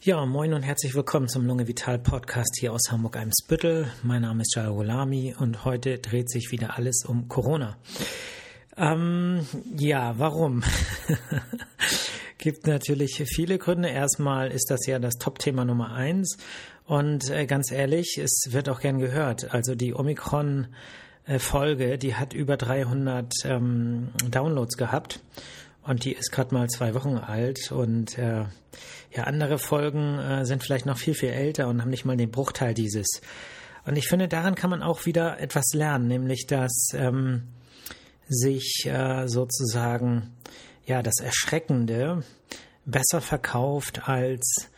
Ja, moin und herzlich willkommen zum Lunge Vital Podcast hier aus Hamburg-Eimsbüttel. Mein Name ist Jal Golami und heute dreht sich wieder alles um Corona. Ähm, ja, warum? Gibt natürlich viele Gründe. Erstmal ist das ja das Top-Thema Nummer eins. Und äh, ganz ehrlich, es wird auch gern gehört. Also die Omikron Folge, die hat über 300 ähm, Downloads gehabt und die ist gerade mal zwei Wochen alt und äh, ja andere Folgen äh, sind vielleicht noch viel viel älter und haben nicht mal den Bruchteil dieses. Und ich finde, daran kann man auch wieder etwas lernen, nämlich dass ähm, sich äh, sozusagen ja das Erschreckende besser verkauft als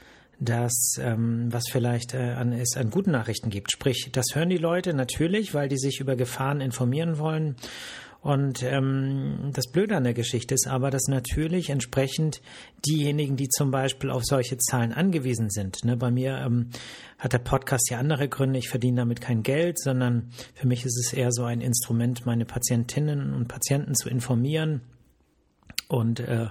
das, ähm, was vielleicht äh, an, es an guten Nachrichten gibt. Sprich, das hören die Leute natürlich, weil die sich über Gefahren informieren wollen. Und ähm, das Blöde an der Geschichte ist aber, dass natürlich entsprechend diejenigen, die zum Beispiel auf solche Zahlen angewiesen sind, ne, bei mir ähm, hat der Podcast ja andere Gründe, ich verdiene damit kein Geld, sondern für mich ist es eher so ein Instrument, meine Patientinnen und Patienten zu informieren. Und äh,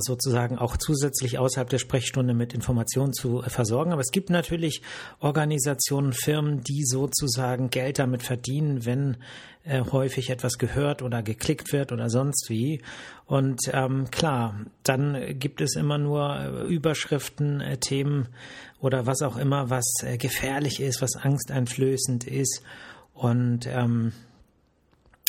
sozusagen auch zusätzlich außerhalb der Sprechstunde mit Informationen zu äh, versorgen. Aber es gibt natürlich Organisationen, Firmen, die sozusagen Geld damit verdienen, wenn äh, häufig etwas gehört oder geklickt wird oder sonst wie. Und ähm, klar, dann gibt es immer nur äh, Überschriften, äh, Themen oder was auch immer, was äh, gefährlich ist, was angsteinflößend ist. Und ähm,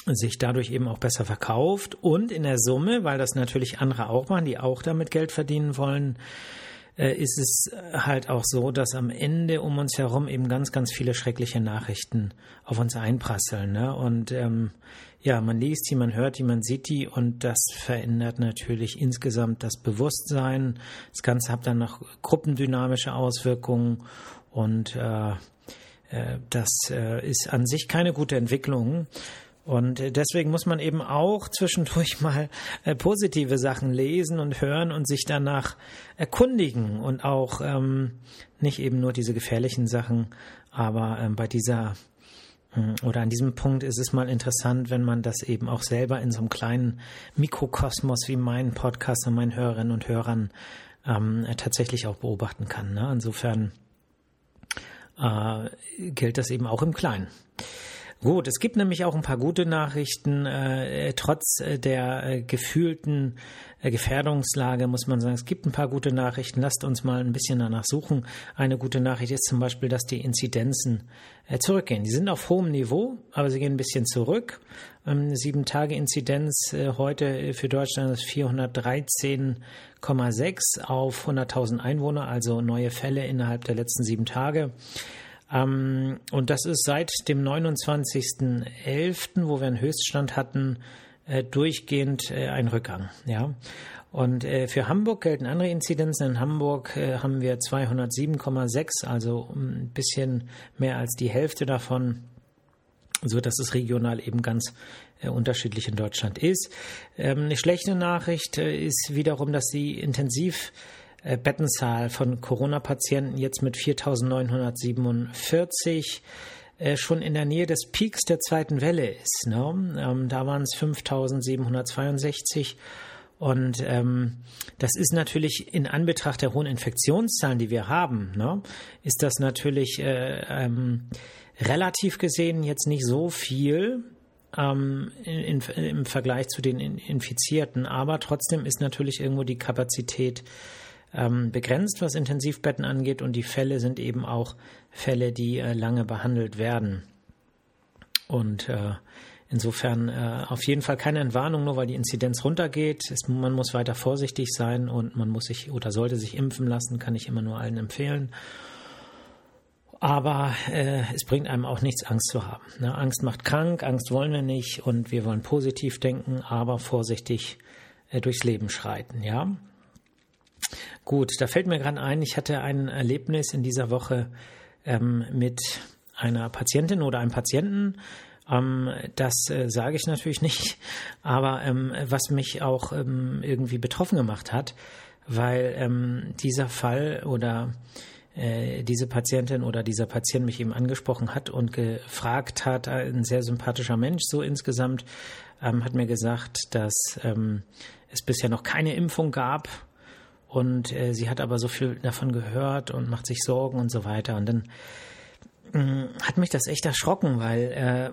sich dadurch eben auch besser verkauft und in der Summe, weil das natürlich andere auch machen, die auch damit Geld verdienen wollen, äh, ist es halt auch so, dass am Ende um uns herum eben ganz, ganz viele schreckliche Nachrichten auf uns einprasseln. Ne? Und ähm, ja, man liest die, man hört die, man sieht die und das verändert natürlich insgesamt das Bewusstsein. Das Ganze hat dann noch gruppendynamische Auswirkungen und äh, äh das äh, ist an sich keine gute Entwicklung. Und äh, deswegen muss man eben auch zwischendurch mal äh, positive Sachen lesen und hören und sich danach erkundigen und auch ähm, nicht eben nur diese gefährlichen Sachen, aber ähm, bei dieser hm, oder an diesem Punkt ist es mal interessant, wenn man das eben auch selber in so einem kleinen Mikrokosmos wie meinen Podcast und meinen Hörerinnen und Hörern ähm, tatsächlich auch beobachten kann. Ne? Insofern äh, gilt das eben auch im Kleinen. Gut, es gibt nämlich auch ein paar gute Nachrichten. Äh, trotz äh, der äh, gefühlten äh, Gefährdungslage muss man sagen, es gibt ein paar gute Nachrichten. Lasst uns mal ein bisschen danach suchen. Eine gute Nachricht ist zum Beispiel, dass die Inzidenzen äh, zurückgehen. Die sind auf hohem Niveau, aber sie gehen ein bisschen zurück. Ähm, sieben Tage Inzidenz äh, heute für Deutschland ist 413,6 auf 100.000 Einwohner, also neue Fälle innerhalb der letzten sieben Tage. Ähm, und das ist seit dem 29.11., wo wir einen Höchststand hatten, äh, durchgehend äh, ein Rückgang. Ja. Und äh, für Hamburg gelten andere Inzidenzen. In Hamburg äh, haben wir 207,6, also ein bisschen mehr als die Hälfte davon, so dass es regional eben ganz äh, unterschiedlich in Deutschland ist. Ähm, eine schlechte Nachricht äh, ist wiederum, dass die intensiv Bettenzahl von Corona-Patienten jetzt mit 4.947 äh, schon in der Nähe des Peaks der zweiten Welle ist. Ne? Ähm, da waren es 5.762 und ähm, das ist natürlich in Anbetracht der hohen Infektionszahlen, die wir haben, ne, ist das natürlich äh, ähm, relativ gesehen jetzt nicht so viel ähm, in, in, im Vergleich zu den Infizierten, aber trotzdem ist natürlich irgendwo die Kapazität ähm, begrenzt, was Intensivbetten angeht und die Fälle sind eben auch Fälle, die äh, lange behandelt werden. Und äh, insofern äh, auf jeden Fall keine Entwarnung, nur weil die Inzidenz runtergeht. Es, man muss weiter vorsichtig sein und man muss sich oder sollte sich impfen lassen, kann ich immer nur allen empfehlen. Aber äh, es bringt einem auch nichts, Angst zu haben. Ne? Angst macht krank, Angst wollen wir nicht und wir wollen positiv denken, aber vorsichtig äh, durchs Leben schreiten. Ja, Gut, da fällt mir gerade ein, ich hatte ein Erlebnis in dieser Woche ähm, mit einer Patientin oder einem Patienten. Ähm, das äh, sage ich natürlich nicht, aber ähm, was mich auch ähm, irgendwie betroffen gemacht hat, weil ähm, dieser Fall oder äh, diese Patientin oder dieser Patient mich eben angesprochen hat und gefragt hat, ein sehr sympathischer Mensch so insgesamt, ähm, hat mir gesagt, dass es bisher noch keine Impfung gab Und äh, sie hat aber so viel davon gehört und macht sich Sorgen und so weiter. Und dann mh, hat mich das echt erschrocken, weil äh,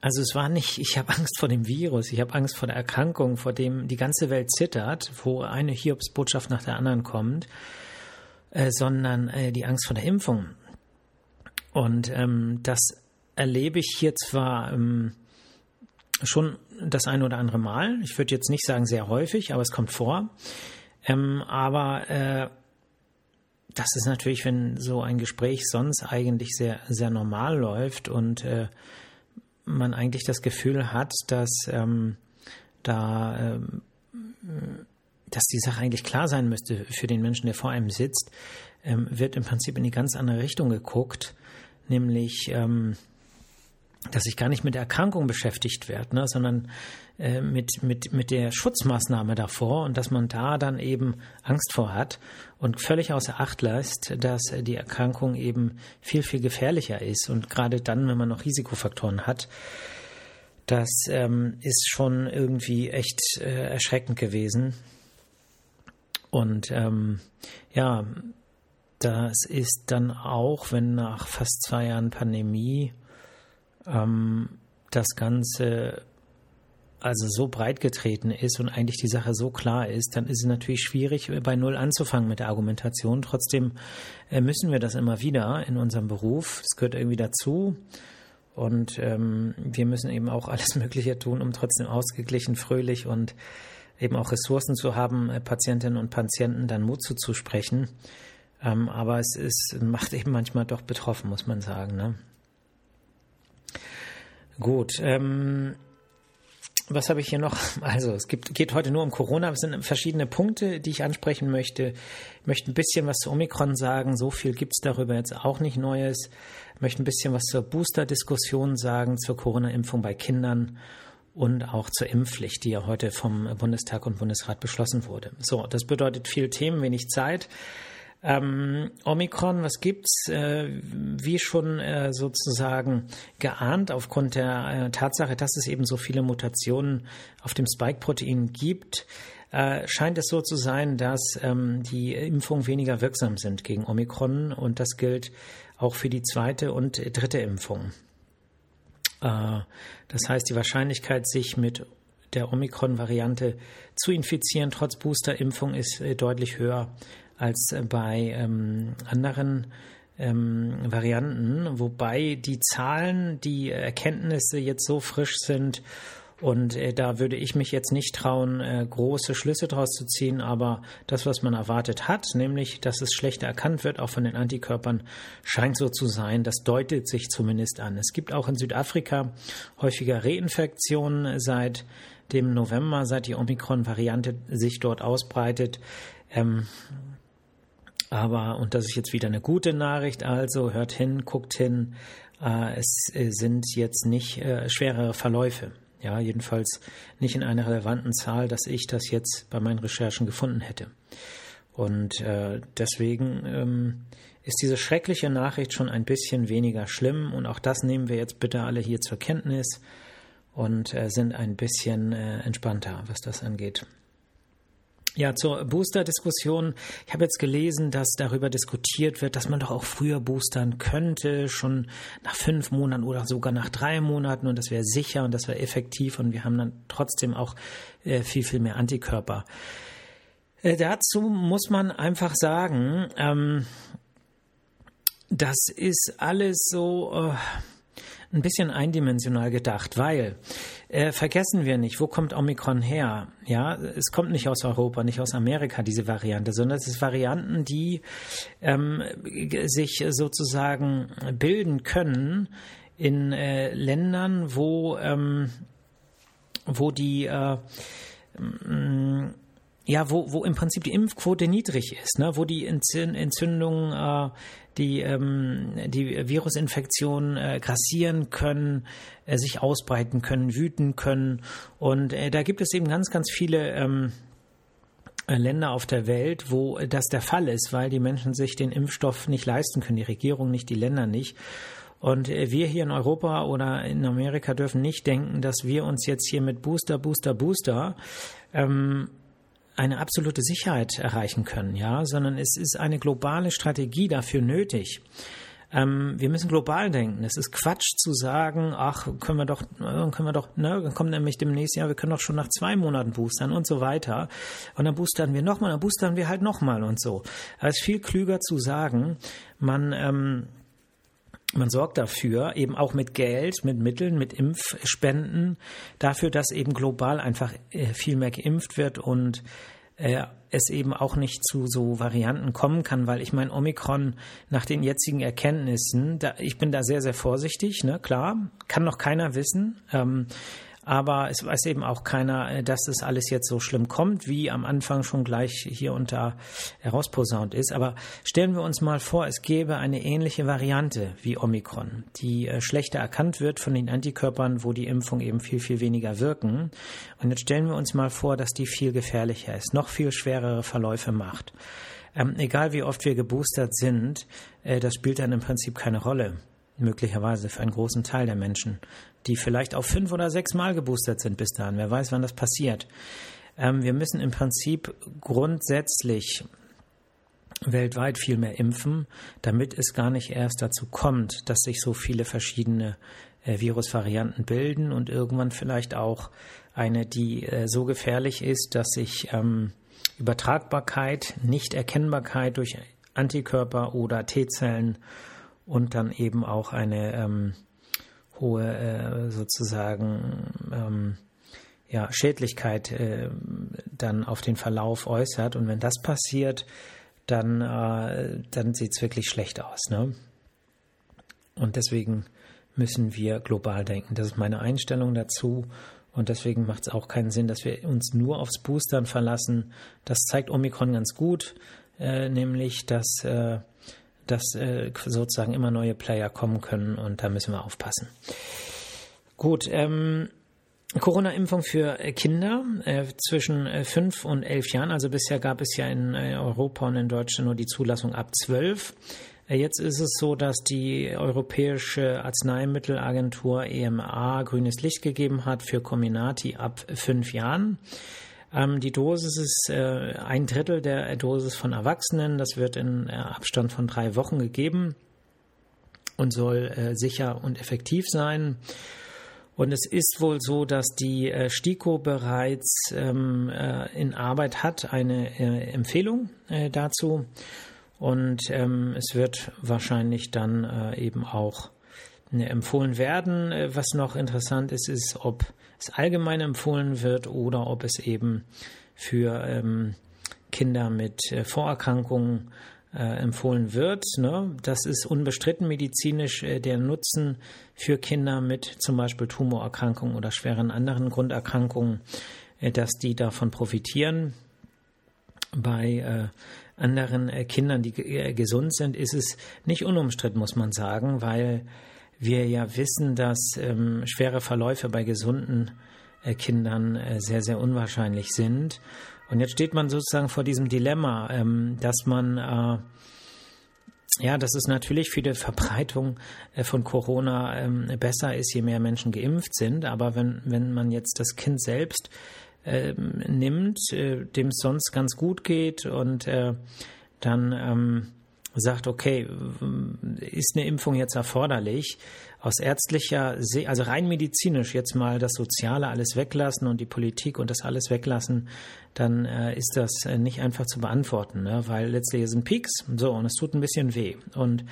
also es war nicht, ich habe Angst vor dem Virus, ich habe Angst vor der Erkrankung, vor dem die ganze Welt zittert, wo eine Hiobsbotschaft nach der anderen kommt, äh, sondern äh, die Angst vor der Impfung. Und ähm, das erlebe ich hier zwar ähm, schon das ein oder andere Mal, ich würde jetzt nicht sagen sehr häufig, aber es kommt vor. Ähm, aber äh, das ist natürlich, wenn so ein Gespräch sonst eigentlich sehr, sehr normal läuft und äh, man eigentlich das Gefühl hat, dass ähm, da ähm, dass die Sache eigentlich klar sein müsste für den Menschen, der vor einem sitzt, ähm, wird im Prinzip in die ganz andere Richtung geguckt, nämlich ähm, dass ich gar nicht mit der Erkrankung beschäftigt werde, ne, sondern äh, mit, mit, mit der Schutzmaßnahme davor und dass man da dann eben Angst vor hat und völlig außer Acht lässt, dass die Erkrankung eben viel, viel gefährlicher ist. Und gerade dann, wenn man noch Risikofaktoren hat, das ähm, ist schon irgendwie echt äh, erschreckend gewesen. Und ähm, ja, das ist dann auch, wenn nach fast zwei Jahren Pandemie ähm, das Ganze also so breit getreten ist und eigentlich die Sache so klar ist, dann ist es natürlich schwierig, bei Null anzufangen mit der Argumentation. Trotzdem äh, müssen wir das immer wieder in unserem Beruf. Es gehört irgendwie dazu. Und ähm, wir müssen eben auch alles Mögliche tun, um trotzdem ausgeglichen, fröhlich und eben auch Ressourcen zu haben, äh, Patientinnen und Patienten dann Mut zuzusprechen. Ähm, aber es ist, macht eben manchmal doch betroffen, muss man sagen. Ne? Gut. Ähm, was habe ich hier noch? Also, es gibt, geht heute nur um Corona. Es sind verschiedene Punkte, die ich ansprechen möchte. Ich möchte ein bisschen was zu Omikron sagen. So viel gibt es darüber jetzt auch nicht Neues. Ich möchte ein bisschen was zur Booster-Diskussion sagen, zur Corona-Impfung bei Kindern und auch zur Impfpflicht, die ja heute vom Bundestag und Bundesrat beschlossen wurde. So, das bedeutet viel Themen, wenig Zeit. Ähm, Omikron, was gibt's? Äh, wie schon äh, sozusagen geahnt, aufgrund der äh, Tatsache, dass es eben so viele Mutationen auf dem Spike-Protein gibt, äh, scheint es so zu sein, dass ähm, die Impfungen weniger wirksam sind gegen Omikron und das gilt auch für die zweite und dritte Impfung. Äh, das heißt, die Wahrscheinlichkeit, sich mit der Omikron-Variante zu infizieren, trotz Boosterimpfung, ist äh, deutlich höher als bei ähm, anderen ähm, Varianten, wobei die Zahlen, die Erkenntnisse jetzt so frisch sind und äh, da würde ich mich jetzt nicht trauen, äh, große Schlüsse draus zu ziehen, aber das, was man erwartet hat, nämlich, dass es schlechter erkannt wird, auch von den Antikörpern, scheint so zu sein. Das deutet sich zumindest an. Es gibt auch in Südafrika häufiger Reinfektionen seit dem November, seit die Omikron-Variante sich dort ausbreitet. Ähm, aber, und das ist jetzt wieder eine gute Nachricht, also hört hin, guckt hin, äh, es äh, sind jetzt nicht äh, schwerere Verläufe. Ja, jedenfalls nicht in einer relevanten Zahl, dass ich das jetzt bei meinen Recherchen gefunden hätte. Und äh, deswegen ähm, ist diese schreckliche Nachricht schon ein bisschen weniger schlimm. Und auch das nehmen wir jetzt bitte alle hier zur Kenntnis und äh, sind ein bisschen äh, entspannter, was das angeht. Ja, zur Booster-Diskussion. Ich habe jetzt gelesen, dass darüber diskutiert wird, dass man doch auch früher boostern könnte, schon nach fünf Monaten oder sogar nach drei Monaten und das wäre sicher und das wäre effektiv und wir haben dann trotzdem auch äh, viel, viel mehr Antikörper. Äh, dazu muss man einfach sagen, ähm, das ist alles so. Äh, ein bisschen eindimensional gedacht, weil äh, vergessen wir nicht, wo kommt Omikron her? Ja, es kommt nicht aus Europa, nicht aus Amerika diese Variante, sondern es ist Varianten, die ähm, sich sozusagen bilden können in äh, Ländern, wo wo wo die äh, ja, wo, wo im Prinzip die Impfquote niedrig ist, ne? wo die Entzündungen, äh, die, ähm, die Virusinfektionen äh, grassieren können, äh, sich ausbreiten können, wüten können. Und äh, da gibt es eben ganz, ganz viele ähm, äh, Länder auf der Welt, wo das der Fall ist, weil die Menschen sich den Impfstoff nicht leisten können, die Regierung nicht, die Länder nicht. Und äh, wir hier in Europa oder in Amerika dürfen nicht denken, dass wir uns jetzt hier mit Booster, Booster, Booster ähm, eine absolute Sicherheit erreichen können, ja, sondern es ist eine globale Strategie dafür nötig. Ähm, wir müssen global denken. Es ist Quatsch zu sagen, ach, können wir doch, äh, können wir doch, ne, dann kommt nämlich demnächst, ja, wir können doch schon nach zwei Monaten boostern und so weiter. Und dann boostern wir nochmal, dann boostern wir halt nochmal und so. Es ist viel klüger zu sagen, man, ähm, man sorgt dafür, eben auch mit Geld, mit Mitteln, mit Impfspenden, dafür, dass eben global einfach äh, viel mehr geimpft wird und äh, es eben auch nicht zu so Varianten kommen kann, weil ich meine, Omikron nach den jetzigen Erkenntnissen, da, ich bin da sehr, sehr vorsichtig, ne, klar, kann noch keiner wissen. Ähm, aber es weiß eben auch keiner, äh, dass das alles jetzt so schlimm kommt, wie am Anfang schon gleich hier da herausposaunt ist. Aber stellen wir uns mal vor, es gäbe eine ähnliche Variante wie Omikron, die äh, schlechter erkannt wird von den Antikörpern, wo die Impfung eben viel, viel weniger wirken. Und jetzt stellen wir uns mal vor, dass die viel gefährlicher ist, noch viel schwerere Verläufe macht. Ähm, egal wie oft wir geboostert sind, äh, das spielt dann im Prinzip keine Rolle möglicherweise für einen großen Teil der Menschen, die vielleicht auch fünf oder sechs Mal geboostert sind bis dahin. Wer weiß, wann das passiert. Ähm, wir müssen im Prinzip grundsätzlich weltweit viel mehr impfen, damit es gar nicht erst dazu kommt, dass sich so viele verschiedene äh, Virusvarianten bilden und irgendwann vielleicht auch eine, die äh, so gefährlich ist, dass sich ähm, Übertragbarkeit, Nichterkennbarkeit durch Antikörper oder T-Zellen und dann eben auch eine ähm, hohe äh, sozusagen ähm, ja, Schädlichkeit äh, dann auf den Verlauf äußert. Und wenn das passiert, dann, äh, dann sieht es wirklich schlecht aus. Ne? Und deswegen müssen wir global denken. Das ist meine Einstellung dazu. Und deswegen macht es auch keinen Sinn, dass wir uns nur aufs Boostern verlassen. Das zeigt Omikron ganz gut, äh, nämlich dass äh, dass äh, sozusagen immer neue Player kommen können und da müssen wir aufpassen. Gut, ähm, Corona-Impfung für äh, Kinder äh, zwischen äh, fünf und elf Jahren. Also bisher gab es ja in äh, Europa und in Deutschland nur die Zulassung ab zwölf. Jetzt ist es so, dass die Europäische Arzneimittelagentur EMA grünes Licht gegeben hat für Comirnaty ab fünf Jahren. Ähm, die Dosis ist äh, ein Drittel der Dosis von Erwachsenen. Das wird in äh, Abstand von drei Wochen gegeben und soll äh, sicher und effektiv sein. Und es ist wohl so, dass die äh, STIKO bereits ähm, äh, in Arbeit hat, eine äh, Empfehlung äh, dazu. Und ähm, es wird wahrscheinlich dann äh, eben auch äh, empfohlen werden. Was noch interessant ist, ist, ob es allgemein empfohlen wird oder ob es eben für ähm, Kinder mit äh, Vorerkrankungen äh, empfohlen wird. Ne? Das ist unbestritten medizinisch äh, der Nutzen für Kinder mit zum Beispiel Tumorerkrankungen oder schweren anderen Grunderkrankungen, äh, dass die davon profitieren. Bei äh, anderen Kindern, die gesund sind, ist es nicht unumstritten, muss man sagen, weil wir ja wissen, dass ähm, schwere Verläufe bei gesunden äh, Kindern äh, sehr, sehr unwahrscheinlich sind. Und jetzt steht man sozusagen vor diesem Dilemma, ähm, dass man äh, ja, dass es natürlich für die Verbreitung äh, von Corona ähm, besser ist, je mehr Menschen geimpft sind. Aber wenn, wenn man jetzt das Kind selbst äh, nimmt, äh, dem es sonst ganz gut geht und äh, dann ähm, sagt, okay, ist eine Impfung jetzt erforderlich? Aus ärztlicher, also rein medizinisch jetzt mal das Soziale alles weglassen und die Politik und das alles weglassen, dann äh, ist das äh, nicht einfach zu beantworten, ne? weil letztlich sind Peaks, so, und es tut ein bisschen weh. Und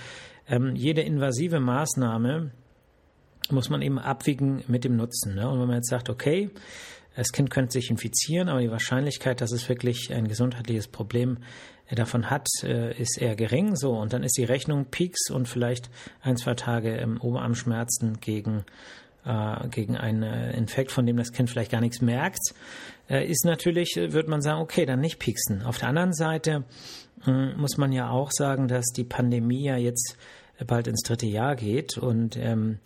ähm, jede invasive Maßnahme muss man eben abwiegen mit dem Nutzen. Ne? Und wenn man jetzt sagt, okay, das Kind könnte sich infizieren, aber die Wahrscheinlichkeit, dass es wirklich ein gesundheitliches Problem davon hat, äh, ist eher gering. So, und dann ist die Rechnung Peaks und vielleicht ein, zwei Tage im Oberarmschmerzen gegen, äh, gegen einen äh, Infekt, von dem das Kind vielleicht gar nichts merkt, ist natürlich, würde man sagen, okay, dann nicht pieksen. Auf der anderen Seite äh, muss man ja auch sagen, dass die Pandemie ja jetzt bald ins dritte Jahr geht und ähm,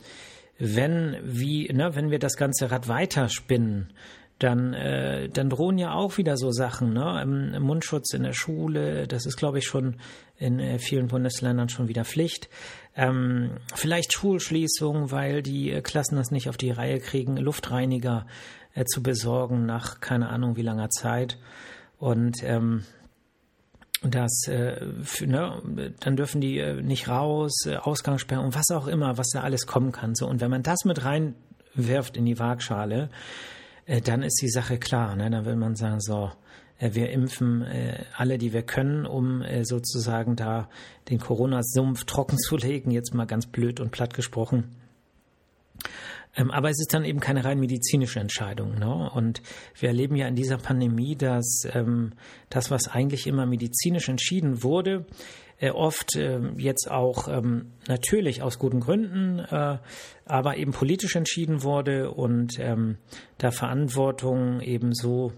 wenn wie ne, wenn wir das ganze Rad weiterspinnen, dann, äh, dann drohen ja auch wieder so Sachen, ne? Im, Mundschutz in der Schule, das ist, glaube ich, schon in äh, vielen Bundesländern schon wieder Pflicht. Ähm, vielleicht Schulschließung, weil die äh, Klassen das nicht auf die Reihe kriegen, Luftreiniger äh, zu besorgen nach keine Ahnung wie langer Zeit. Und ähm, das, äh, für, ne, dann dürfen die äh, nicht raus, äh, Ausgangssperren und was auch immer, was da alles kommen kann. So und wenn man das mit reinwirft in die Waagschale, dann ist die Sache klar. Ne? Dann will man sagen so, äh, wir impfen äh, alle, die wir können, um äh, sozusagen da den Corona-Sumpf trocken zu legen. Jetzt mal ganz blöd und platt gesprochen. Ähm, aber es ist dann eben keine rein medizinische Entscheidung. Ne? Und wir erleben ja in dieser Pandemie, dass ähm, das, was eigentlich immer medizinisch entschieden wurde, äh, oft äh, jetzt auch ähm, natürlich aus guten Gründen, äh, aber eben politisch entschieden wurde und ähm, da Verantwortung eben so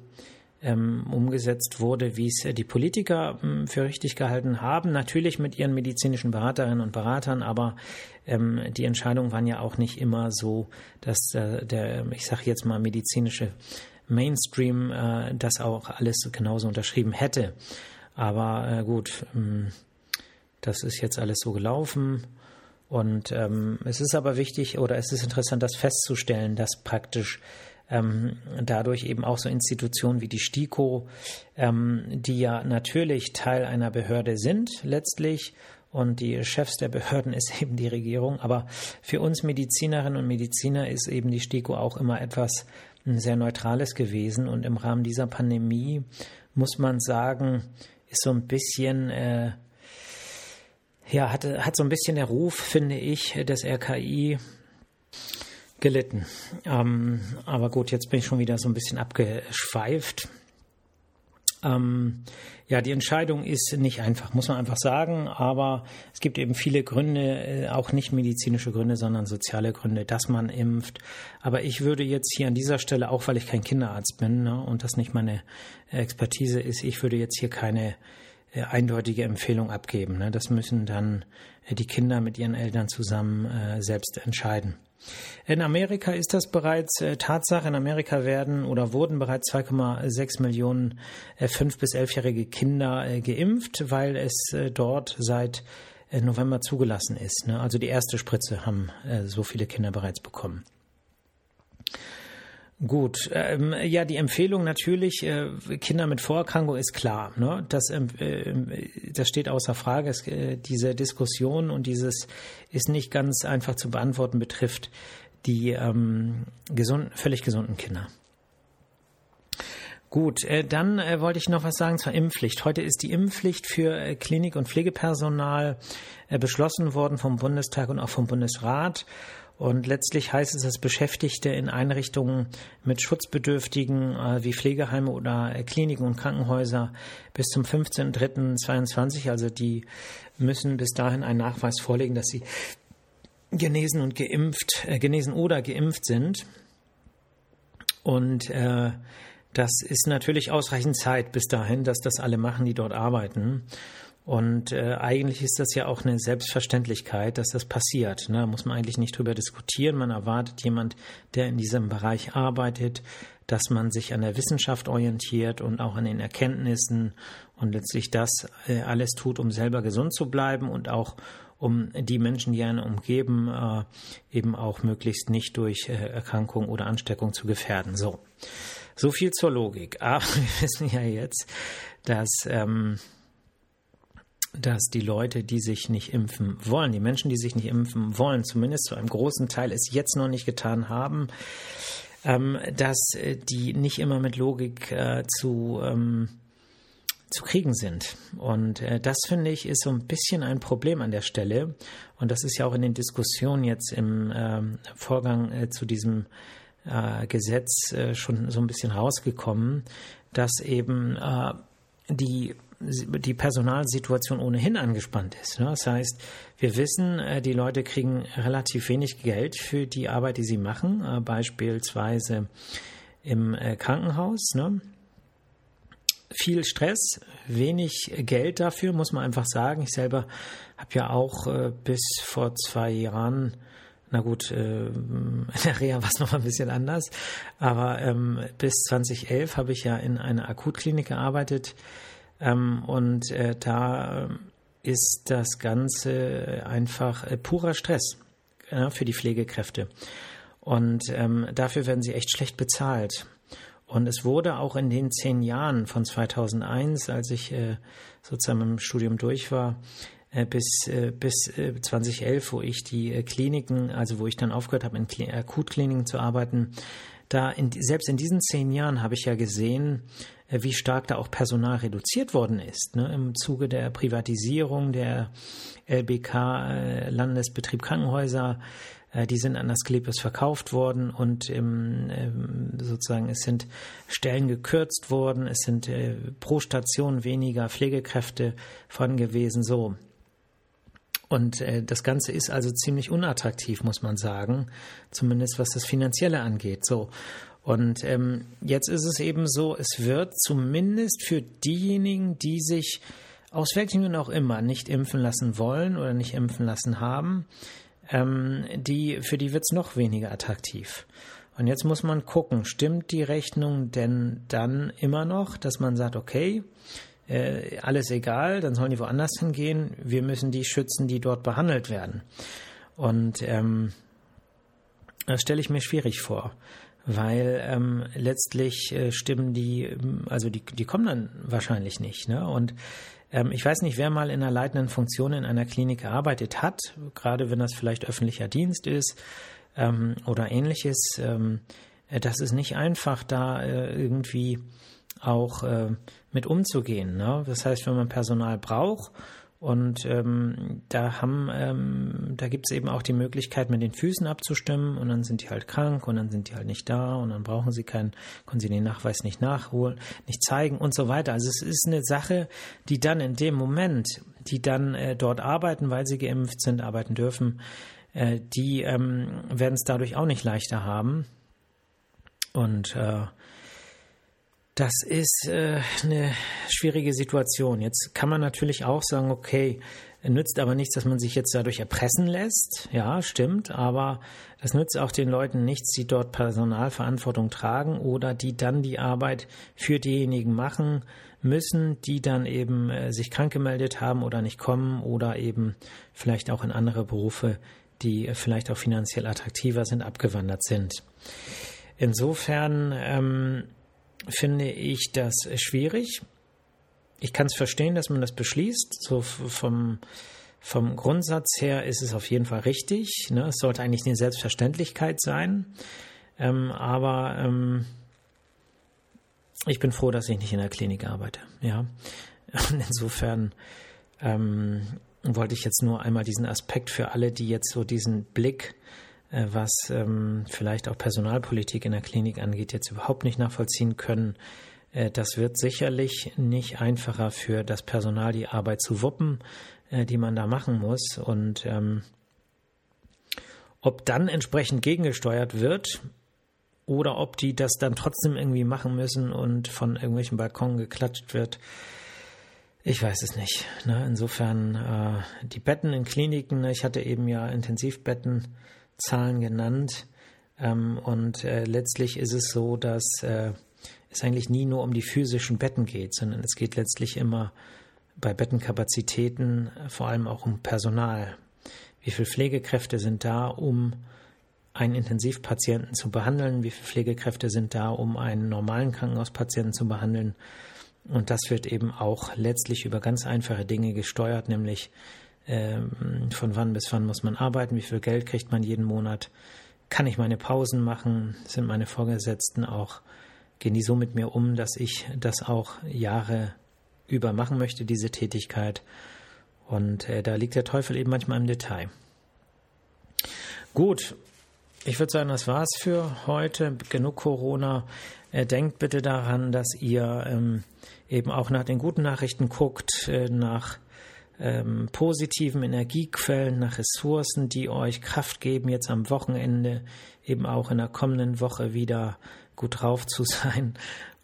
ähm, umgesetzt wurde, wie es äh, die Politiker ähm, für richtig gehalten haben. Natürlich mit ihren medizinischen Beraterinnen und Beratern, aber ähm, die Entscheidungen waren ja auch nicht immer so, dass äh, der, ich sage jetzt mal, medizinische Mainstream äh, das auch alles genauso unterschrieben hätte. Aber äh, gut, ähm, das ist jetzt alles so gelaufen. Und ähm, es ist aber wichtig oder es ist interessant, das festzustellen, dass praktisch ähm, dadurch eben auch so Institutionen wie die STIKO, ähm, die ja natürlich Teil einer Behörde sind letztlich und die Chefs der Behörden ist eben die Regierung. Aber für uns Medizinerinnen und Mediziner ist eben die STIKO auch immer etwas hm, sehr Neutrales gewesen. Und im Rahmen dieser Pandemie muss man sagen, ist so ein bisschen, äh, ja, hat, hat so ein bisschen der Ruf, finde ich, des RKI gelitten. Ähm, aber gut, jetzt bin ich schon wieder so ein bisschen abgeschweift. Ähm, ja, die Entscheidung ist nicht einfach, muss man einfach sagen, aber es gibt eben viele Gründe, äh, auch nicht medizinische Gründe, sondern soziale Gründe, dass man impft. Aber ich würde jetzt hier an dieser Stelle, auch weil ich kein Kinderarzt bin ne, und das nicht meine Expertise ist, ich würde jetzt hier keine eindeutige Empfehlung abgeben. Ne. Das müssen dann äh, die Kinder mit ihren Eltern zusammen äh, selbst entscheiden. In Amerika ist das bereits äh, Tatsache. In Amerika werden oder wurden bereits 2,6 Millionen äh, 5- bis 11-jährige Kinder äh, geimpft, weil es äh, dort seit äh, November zugelassen ist. Ne? Also die erste Spritze haben äh, so viele Kinder bereits bekommen. Gut, ähm, ja, die Empfehlung natürlich, äh, Kinder mit Vorerkrankung ist klar. Ne? Das, äh, das steht außer Frage. Es, äh, diese Diskussion und dieses ist nicht ganz einfach zu beantworten, betrifft die ähm, gesund, völlig gesunden Kinder. Gut, äh, dann äh, wollte ich noch was sagen zur Impfpflicht. Heute ist die Impfpflicht für äh, Klinik- und Pflegepersonal beschlossen worden vom Bundestag und auch vom Bundesrat. Und letztlich heißt es, dass Beschäftigte in Einrichtungen mit Schutzbedürftigen äh, wie Pflegeheime oder äh, Kliniken und Krankenhäuser bis zum 15.03.22, also die müssen bis dahin einen Nachweis vorlegen, dass sie genesen und geimpft, äh, genesen oder geimpft sind. Und äh, das ist natürlich ausreichend Zeit bis dahin, dass das alle machen, die dort arbeiten. Und äh, eigentlich ist das ja auch eine Selbstverständlichkeit, dass das passiert. Ne? Da muss man eigentlich nicht drüber diskutieren. Man erwartet jemand, der in diesem Bereich arbeitet, dass man sich an der Wissenschaft orientiert und auch an den Erkenntnissen und letztlich das äh, alles tut, um selber gesund zu bleiben und auch um die Menschen, die einen umgeben, äh, eben auch möglichst nicht durch äh, Erkrankung oder Ansteckung zu gefährden. So, so viel zur Logik. Aber wir wissen ja jetzt, dass ähm, dass die Leute, die sich nicht impfen wollen, die Menschen, die sich nicht impfen wollen, zumindest zu einem großen Teil es jetzt noch nicht getan haben, ähm, dass äh, die nicht immer mit Logik äh, zu, ähm, zu kriegen sind. Und äh, das finde ich ist so ein bisschen ein Problem an der Stelle. Und das ist ja auch in den Diskussionen jetzt im ähm, Vorgang zu diesem Gesetz schon so ein bisschen rausgekommen, dass eben die die Personalsituation ohnehin angespannt ist. Ne? Das heißt, wir wissen, äh, die Leute kriegen relativ wenig Geld für die Arbeit, die sie machen, äh, beispielsweise im äh, Krankenhaus. Ne? Viel Stress, wenig Geld dafür, muss man einfach sagen. Ich selber habe ja auch bis vor zwei Jahren na gut, in der Reha war es noch ein bisschen anders, aber ähm, bis 2011 habe ich ja in einer Akutklinik gearbeitet, ähm, und äh, da äh, ist das Ganze einfach äh, purer Stress ja, für die Pflegekräfte. Und ähm, dafür werden sie echt schlecht bezahlt. Und es wurde auch in den zehn Jahren von 2001, als ich äh, sozusagen im Studium durch war, äh, bis, äh, bis 2011, wo ich die Kliniken, also wo ich dann aufgehört habe, in Akutkliniken zu arbeiten, da in, selbst in diesen zehn Jahren habe ich ja gesehen, wie stark da auch Personal reduziert worden ist. Ne? Im Zuge der Privatisierung der LBK, Landesbetrieb Krankenhäuser, äh, die sind an Asklepios verkauft worden und ähm, sozusagen es sind Stellen gekürzt worden, es sind äh, pro Station weniger Pflegekräfte vorhanden gewesen, so. Und äh, das Ganze ist also ziemlich unattraktiv, muss man sagen, zumindest was das Finanzielle angeht. So. Und ähm, jetzt ist es eben so, es wird zumindest für diejenigen, die sich aus welchen Gründen auch immer nicht impfen lassen wollen oder nicht impfen lassen haben, ähm, die, für die wird es noch weniger attraktiv. Und jetzt muss man gucken, stimmt die Rechnung denn dann immer noch, dass man sagt, okay, äh, alles egal, dann sollen die woanders hingehen, wir müssen die schützen, die dort behandelt werden. Und ähm, das stelle ich mir schwierig vor, weil ähm, letztlich äh, stimmen die, also die, die kommen dann wahrscheinlich nicht. Ne? Und ähm, ich weiß nicht, wer mal in einer leitenden Funktion in einer Klinik gearbeitet hat, gerade wenn das vielleicht öffentlicher Dienst ist ähm, oder ähnliches. Ähm, äh, das ist nicht einfach, da äh, irgendwie auch äh, mit umzugehen. Ne? Das heißt, wenn man Personal braucht und ähm, da haben, ähm, da gibt es eben auch die Möglichkeit, mit den Füßen abzustimmen und dann sind die halt krank und dann sind die halt nicht da und dann brauchen sie keinen, können sie den Nachweis nicht nachholen, nicht zeigen und so weiter. Also es ist eine Sache, die dann in dem Moment, die dann äh, dort arbeiten, weil sie geimpft sind, arbeiten dürfen, äh, die ähm, werden es dadurch auch nicht leichter haben. Und äh, das ist äh, eine schwierige Situation. Jetzt kann man natürlich auch sagen, okay, nützt aber nichts, dass man sich jetzt dadurch erpressen lässt. Ja, stimmt, aber das nützt auch den Leuten nichts, die dort Personalverantwortung tragen oder die dann die Arbeit für diejenigen machen müssen, die dann eben äh, sich krank gemeldet haben oder nicht kommen oder eben vielleicht auch in andere Berufe, die äh, vielleicht auch finanziell attraktiver sind, abgewandert sind. Insofern ähm, finde ich das schwierig. Ich kann es verstehen, dass man das beschließt. So vom, vom Grundsatz her ist es auf jeden Fall richtig. Ne? Es sollte eigentlich eine Selbstverständlichkeit sein. Ähm, aber ähm, ich bin froh, dass ich nicht in der Klinik arbeite. Ja. Und insofern ähm, wollte ich jetzt nur einmal diesen Aspekt für alle, die jetzt so diesen Blick was ähm, vielleicht auch Personalpolitik in der Klinik angeht, jetzt überhaupt nicht nachvollziehen können. Äh, das wird sicherlich nicht einfacher für das Personal, die Arbeit zu wuppen, äh, die man da machen muss. Und ähm, ob dann entsprechend gegengesteuert wird oder ob die das dann trotzdem irgendwie machen müssen und von irgendwelchen Balkonen geklatscht wird, ich weiß es nicht. Ne? Insofern äh, die Betten in Kliniken, ne? ich hatte eben ja Intensivbetten Zahlen genannt. Ähm, und äh, letztlich ist es so, dass äh, es eigentlich nie nur um die physischen Betten geht, sondern es geht letztlich immer bei Bettenkapazitäten äh, vor allem auch um Personal. Wie viele Pflegekräfte sind da, um einen Intensivpatienten zu behandeln? Wie viele Pflegekräfte sind da, um einen normalen Krankenhauspatienten zu behandeln? Und das wird eben auch letztlich über ganz einfache Dinge gesteuert, nämlich von wann bis wann muss man arbeiten, wie viel Geld kriegt man jeden Monat, kann ich meine Pausen machen, sind meine Vorgesetzten auch, gehen die so mit mir um, dass ich das auch Jahre über machen möchte, diese Tätigkeit. Und äh, da liegt der Teufel eben manchmal im Detail. Gut, ich würde sagen, das war's für heute. Genug Corona. Äh, denkt bitte daran, dass ihr ähm, eben auch nach den guten Nachrichten guckt, äh, nach ähm, positiven Energiequellen, nach Ressourcen, die euch Kraft geben, jetzt am Wochenende, eben auch in der kommenden Woche wieder gut drauf zu sein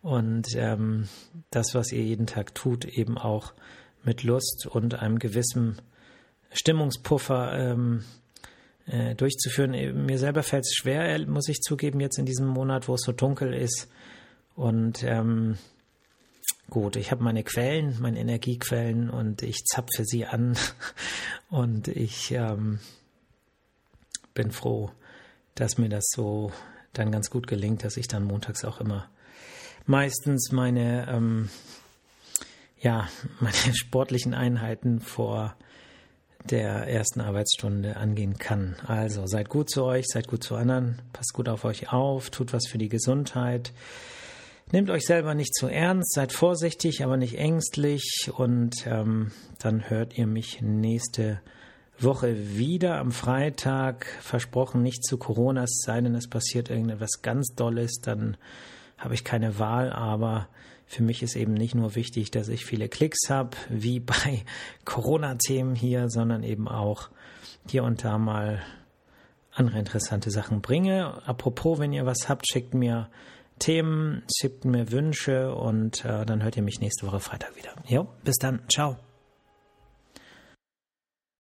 und ähm, das, was ihr jeden Tag tut, eben auch mit Lust und einem gewissen Stimmungspuffer ähm, äh, durchzuführen. Mir selber fällt es schwer, muss ich zugeben, jetzt in diesem Monat, wo es so dunkel ist. Und ähm, gut, ich habe meine Quellen, meine Energiequellen und ich zapfe sie an und ich ähm, bin froh, dass mir das so dann ganz gut gelingt, dass ich dann montags auch immer meistens meine, ähm, ja, meine sportlichen Einheiten vor der ersten Arbeitsstunde angehen kann. Also seid gut zu euch, seid gut zu anderen, passt gut auf euch auf, tut was für die Gesundheit. Nehmt euch selber nicht zu ernst, seid vorsichtig, aber nicht ängstlich und ähm, dann hört ihr mich nächste Woche wieder am Freitag. Versprochen nicht zu Corona, es sei denn, es passiert irgendetwas ganz Dolles, dann habe ich keine Wahl, aber für mich ist eben nicht nur wichtig, dass ich viele Klicks habe, wie bei Corona-Themen hier, sondern eben auch hier und da mal andere interessante Sachen bringe. Apropos, wenn ihr was habt, schickt mir Themen, schickt mir Wünsche und äh, dann hört ihr mich nächste Woche Freitag wieder. Jo, bis dann. Ciao.